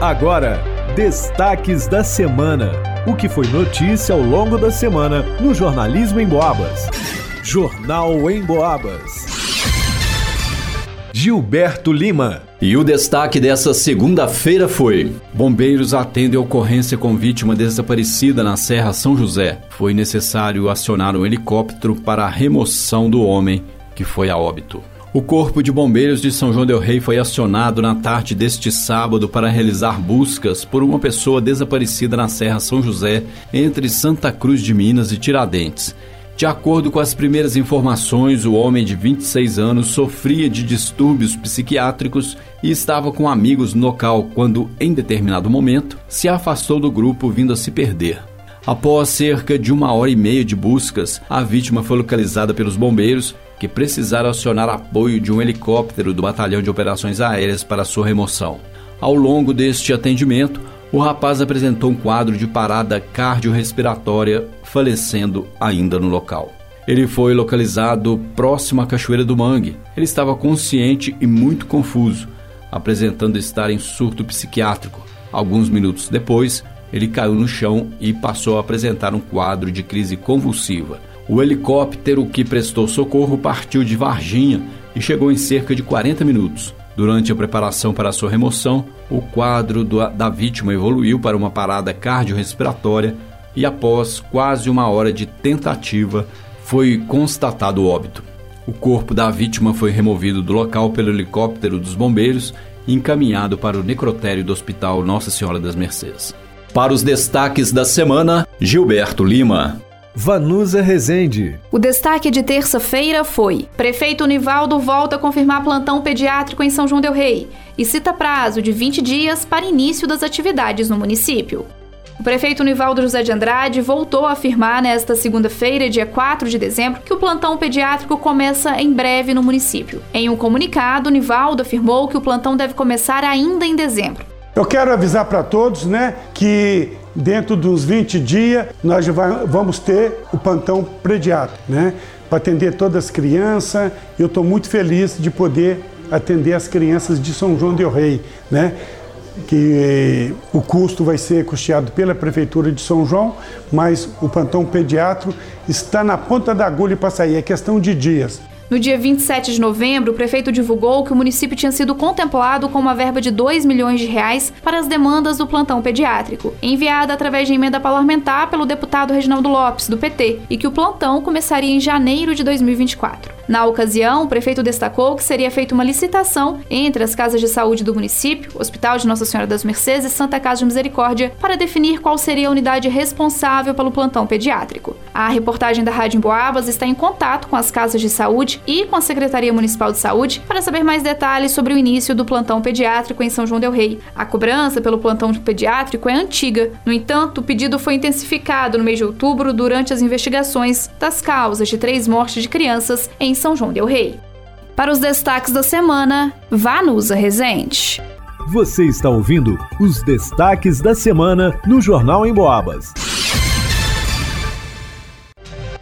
Agora, destaques da semana. O que foi notícia ao longo da semana no Jornalismo em Boabas. Jornal em Boabas. Gilberto Lima. E o destaque dessa segunda-feira foi: Bombeiros atendem a ocorrência com vítima desaparecida na Serra São José. Foi necessário acionar um helicóptero para a remoção do homem que foi a óbito. O Corpo de Bombeiros de São João Del Rei foi acionado na tarde deste sábado para realizar buscas por uma pessoa desaparecida na Serra São José, entre Santa Cruz de Minas e Tiradentes. De acordo com as primeiras informações, o homem de 26 anos sofria de distúrbios psiquiátricos e estava com amigos no local quando, em determinado momento, se afastou do grupo vindo a se perder. Após cerca de uma hora e meia de buscas, a vítima foi localizada pelos bombeiros que precisaram acionar apoio de um helicóptero do Batalhão de Operações Aéreas para sua remoção. Ao longo deste atendimento, o rapaz apresentou um quadro de parada cardiorrespiratória, falecendo ainda no local. Ele foi localizado próximo à Cachoeira do Mangue. Ele estava consciente e muito confuso, apresentando estar em surto psiquiátrico. Alguns minutos depois, ele caiu no chão e passou a apresentar um quadro de crise convulsiva. O helicóptero que prestou socorro partiu de Varginha e chegou em cerca de 40 minutos. Durante a preparação para sua remoção, o quadro do, da vítima evoluiu para uma parada cardiorrespiratória e, após quase uma hora de tentativa, foi constatado o óbito. O corpo da vítima foi removido do local pelo helicóptero dos bombeiros e encaminhado para o necrotério do Hospital Nossa Senhora das Mercês. Para os destaques da semana, Gilberto Lima. Vanusa Rezende. O destaque de terça-feira foi: Prefeito Nivaldo volta a confirmar plantão pediátrico em São João Del Rei e cita prazo de 20 dias para início das atividades no município. O prefeito Nivaldo José de Andrade voltou a afirmar nesta segunda-feira, dia 4 de dezembro, que o plantão pediátrico começa em breve no município. Em um comunicado, Nivaldo afirmou que o plantão deve começar ainda em dezembro. Eu quero avisar para todos, né, que dentro dos 20 dias nós vamos ter o plantão pediátrico, né, para atender todas as crianças. Eu estou muito feliz de poder atender as crianças de São João del Rei, né, que o custo vai ser custeado pela prefeitura de São João, mas o plantão pediátrico está na ponta da agulha para sair, é questão de dias. No dia 27 de novembro, o prefeito divulgou que o município tinha sido contemplado com uma verba de 2 milhões de reais para as demandas do plantão pediátrico, enviada através de emenda parlamentar pelo deputado Reginaldo Lopes, do PT, e que o plantão começaria em janeiro de 2024. Na ocasião, o prefeito destacou que seria feita uma licitação entre as casas de saúde do município, Hospital de Nossa Senhora das Mercês e Santa Casa de Misericórdia, para definir qual seria a unidade responsável pelo plantão pediátrico. A reportagem da Rádio Emboabas está em contato com as casas de saúde e com a Secretaria Municipal de Saúde para saber mais detalhes sobre o início do plantão pediátrico em São João Del Rei. A cobrança pelo plantão pediátrico é antiga. No entanto, o pedido foi intensificado no mês de outubro durante as investigações das causas de três mortes de crianças em São João Del Rei. Para os destaques da semana, Vanusa Rezende. Você está ouvindo os destaques da semana no Jornal em Boabas.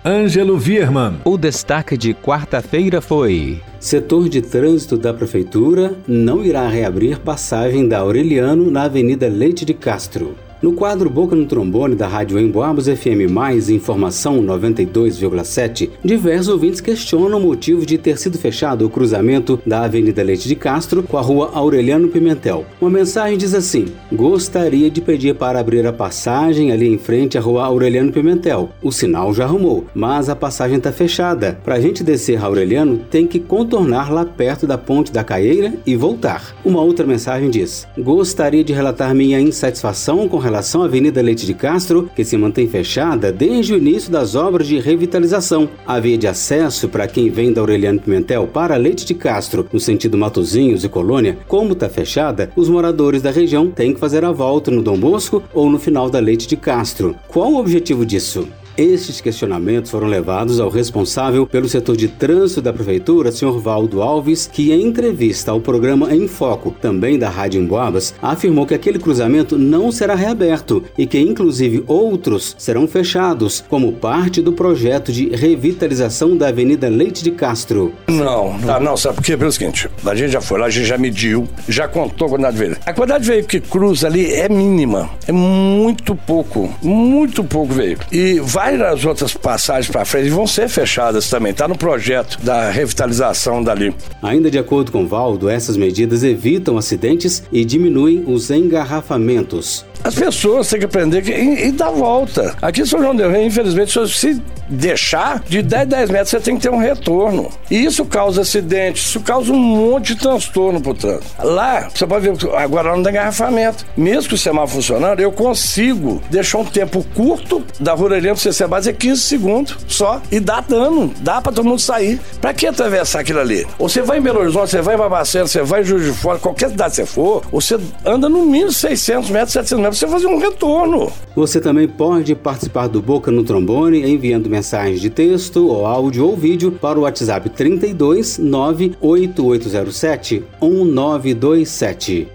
Ângelo Virman. O destaque de quarta-feira foi: Setor de trânsito da Prefeitura não irá reabrir passagem da Aureliano na Avenida Leite de Castro. No quadro Boca no Trombone da Rádio Emboabos FM Mais Informação 92,7, diversos ouvintes questionam o motivo de ter sido fechado o cruzamento da Avenida Leite de Castro com a Rua Aureliano Pimentel. Uma mensagem diz assim: Gostaria de pedir para abrir a passagem ali em frente à Rua Aureliano Pimentel. O sinal já arrumou, mas a passagem está fechada. Para a gente descer a Aureliano, tem que contornar lá perto da Ponte da Caieira e voltar. Uma outra mensagem diz: Gostaria de relatar minha insatisfação com relação relação à Avenida Leite de Castro, que se mantém fechada desde o início das obras de revitalização. A via de acesso para quem vem da Aureliano Pimentel para Leite de Castro, no sentido Matozinhos e Colônia, como está fechada, os moradores da região têm que fazer a volta no Dom Bosco ou no final da Leite de Castro. Qual o objetivo disso? Estes questionamentos foram levados ao responsável pelo setor de trânsito da prefeitura, senhor Valdo Alves, que em entrevista ao programa Em Foco, também da Rádio Emboabas, afirmou que aquele cruzamento não será reaberto e que inclusive outros serão fechados como parte do projeto de revitalização da Avenida Leite de Castro. Não, não, não sabe por quê? Pelo seguinte, a gente já foi lá, a gente já mediu, já contou a quantidade de veículos. A quantidade de veículos que cruza ali é mínima, é muito pouco, muito pouco veículo. E várias outras passagens para frente vão ser fechadas também, está no projeto da revitalização dali. Ainda de acordo com Valdo, essas medidas evitam acidentes e diminuem os engarrafamentos. As pessoas têm que aprender e, e dar volta. Aqui em São João del Rei, infelizmente, se deixar, de 10 10 metros você tem que ter um retorno. E isso causa acidentes, isso causa um monte de transtorno pro trânsito. Lá, você pode ver, agora não tem engarrafamento. Mesmo que o semáforo funcionando, eu consigo deixar um tempo curto da Ruralhão pro CC Base é 15 segundos só e dá dano, dá pra todo mundo sair. Pra que atravessar aquilo ali? Ou você vai em Belo Horizonte, você vai em Babacena, você vai em Juiz de Fora, qualquer cidade que você for, você anda no mínimo 600 metros, 700 metros, você fazer um retorno. Você também pode participar do Boca no Trombone enviando mensagens de texto, ou áudio ou vídeo para o WhatsApp 32 98807 1927.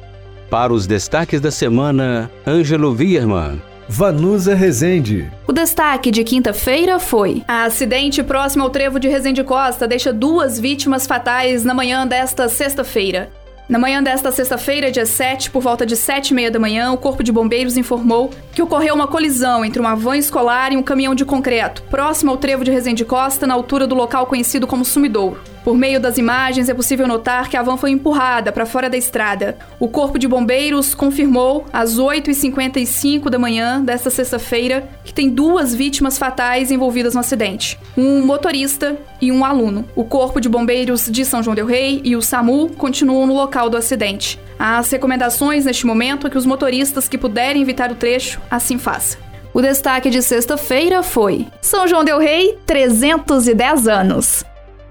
Para os destaques da semana, Ângelo Vierman. Vanusa Rezende. O destaque de quinta-feira foi: a acidente próximo ao trevo de Rezende Costa deixa duas vítimas fatais na manhã desta sexta-feira. Na manhã desta sexta-feira, dia 7, por volta de 7 e meia da manhã, o Corpo de Bombeiros informou que ocorreu uma colisão entre uma van escolar e um caminhão de concreto, próximo ao trevo de Resende Costa, na altura do local conhecido como Sumidouro. Por meio das imagens, é possível notar que a van foi empurrada para fora da estrada. O Corpo de Bombeiros confirmou, às 8h55 da manhã desta sexta-feira, que tem duas vítimas fatais envolvidas no acidente: um motorista e um aluno. O Corpo de Bombeiros de São João Del Rei e o SAMU continuam no local do acidente. As recomendações neste momento é que os motoristas que puderem evitar o trecho assim façam. O destaque de sexta-feira foi: São João Del Rei, 310 anos.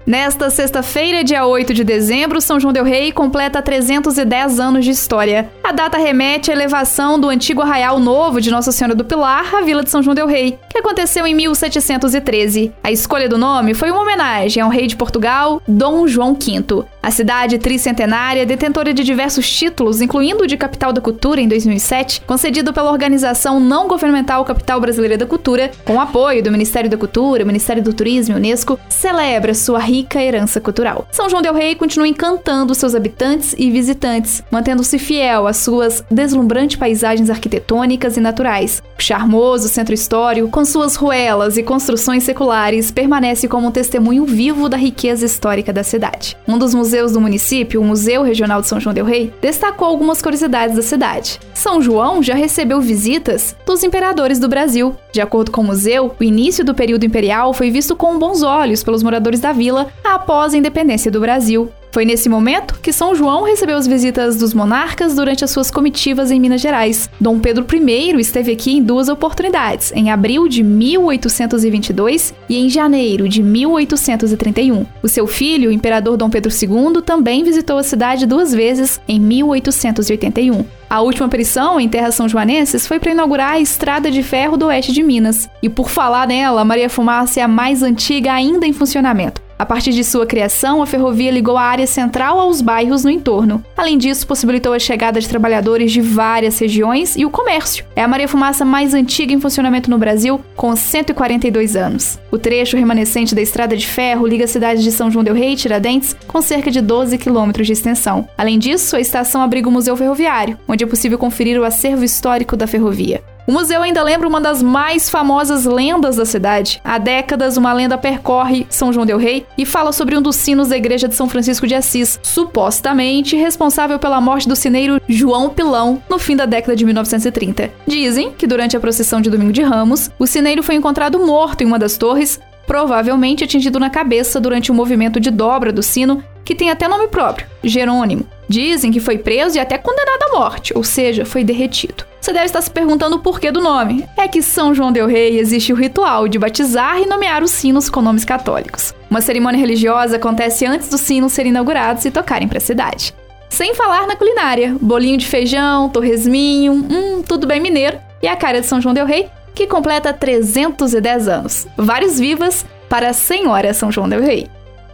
Nesta sexta-feira, dia 8 de dezembro, São João del Rei completa 310 anos de história. A data remete à elevação do antigo arraial novo de Nossa Senhora do Pilar à Vila de São João del Rei, que aconteceu em 1713. A escolha do nome foi uma homenagem ao rei de Portugal, Dom João V. A cidade tricentenária, detentora de diversos títulos, incluindo o de Capital da Cultura em 2007, concedido pela organização não governamental Capital Brasileira da Cultura, com apoio do Ministério da Cultura, Ministério do Turismo e Unesco, celebra sua rica herança cultural. São João del Rei continua encantando seus habitantes e visitantes, mantendo-se fiel às suas deslumbrantes paisagens arquitetônicas e naturais. Charmoso centro histórico, com suas ruelas e construções seculares, permanece como um testemunho vivo da riqueza histórica da cidade. Um dos museus do município, o Museu Regional de São João del Rei, destacou algumas curiosidades da cidade. São João já recebeu visitas dos imperadores do Brasil. De acordo com o museu, o início do período imperial foi visto com bons olhos pelos moradores da vila após a independência do Brasil. Foi nesse momento que São João recebeu as visitas dos monarcas durante as suas comitivas em Minas Gerais. Dom Pedro I esteve aqui em duas oportunidades, em abril de 1822 e em janeiro de 1831. O seu filho, o imperador Dom Pedro II, também visitou a cidade duas vezes em 1881. A última aparição em terras são joanenses foi para inaugurar a Estrada de Ferro do Oeste de Minas. E por falar nela, Maria Fumaça é a mais antiga ainda em funcionamento. A partir de sua criação, a ferrovia ligou a área central aos bairros no entorno. Além disso, possibilitou a chegada de trabalhadores de várias regiões e o comércio. É a Maria Fumaça mais antiga em funcionamento no Brasil, com 142 anos. O trecho remanescente da estrada de ferro liga a cidade de São João del Rei e Tiradentes com cerca de 12 quilômetros de extensão. Além disso, a estação abriga o Museu Ferroviário, onde é possível conferir o acervo histórico da ferrovia. O museu ainda lembra uma das mais famosas lendas da cidade. Há décadas, uma lenda percorre São João del Rei e fala sobre um dos sinos da igreja de São Francisco de Assis, supostamente responsável pela morte do sineiro João Pilão no fim da década de 1930. Dizem que durante a procissão de Domingo de Ramos, o sineiro foi encontrado morto em uma das torres, provavelmente atingido na cabeça durante o movimento de dobra do sino, que tem até nome próprio, Jerônimo. Dizem que foi preso e até condenado à morte, ou seja, foi derretido. Você deve estar se perguntando o porquê do nome. É que São João del Rei existe o ritual de batizar e nomear os sinos com nomes católicos. Uma cerimônia religiosa acontece antes dos sinos serem inaugurados e tocarem para a cidade. Sem falar na culinária, bolinho de feijão, torresminho, hum, tudo bem mineiro, e a cara de São João del Rei que completa 310 anos. Vários vivas para a Senhora São João del Rei.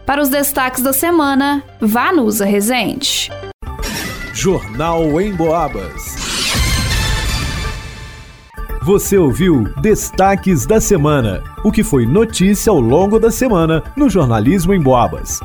Para os destaques da semana, Vanusa Rezende. Jornal em Boabas. Você ouviu Destaques da Semana, o que foi notícia ao longo da semana no jornalismo em Boabas.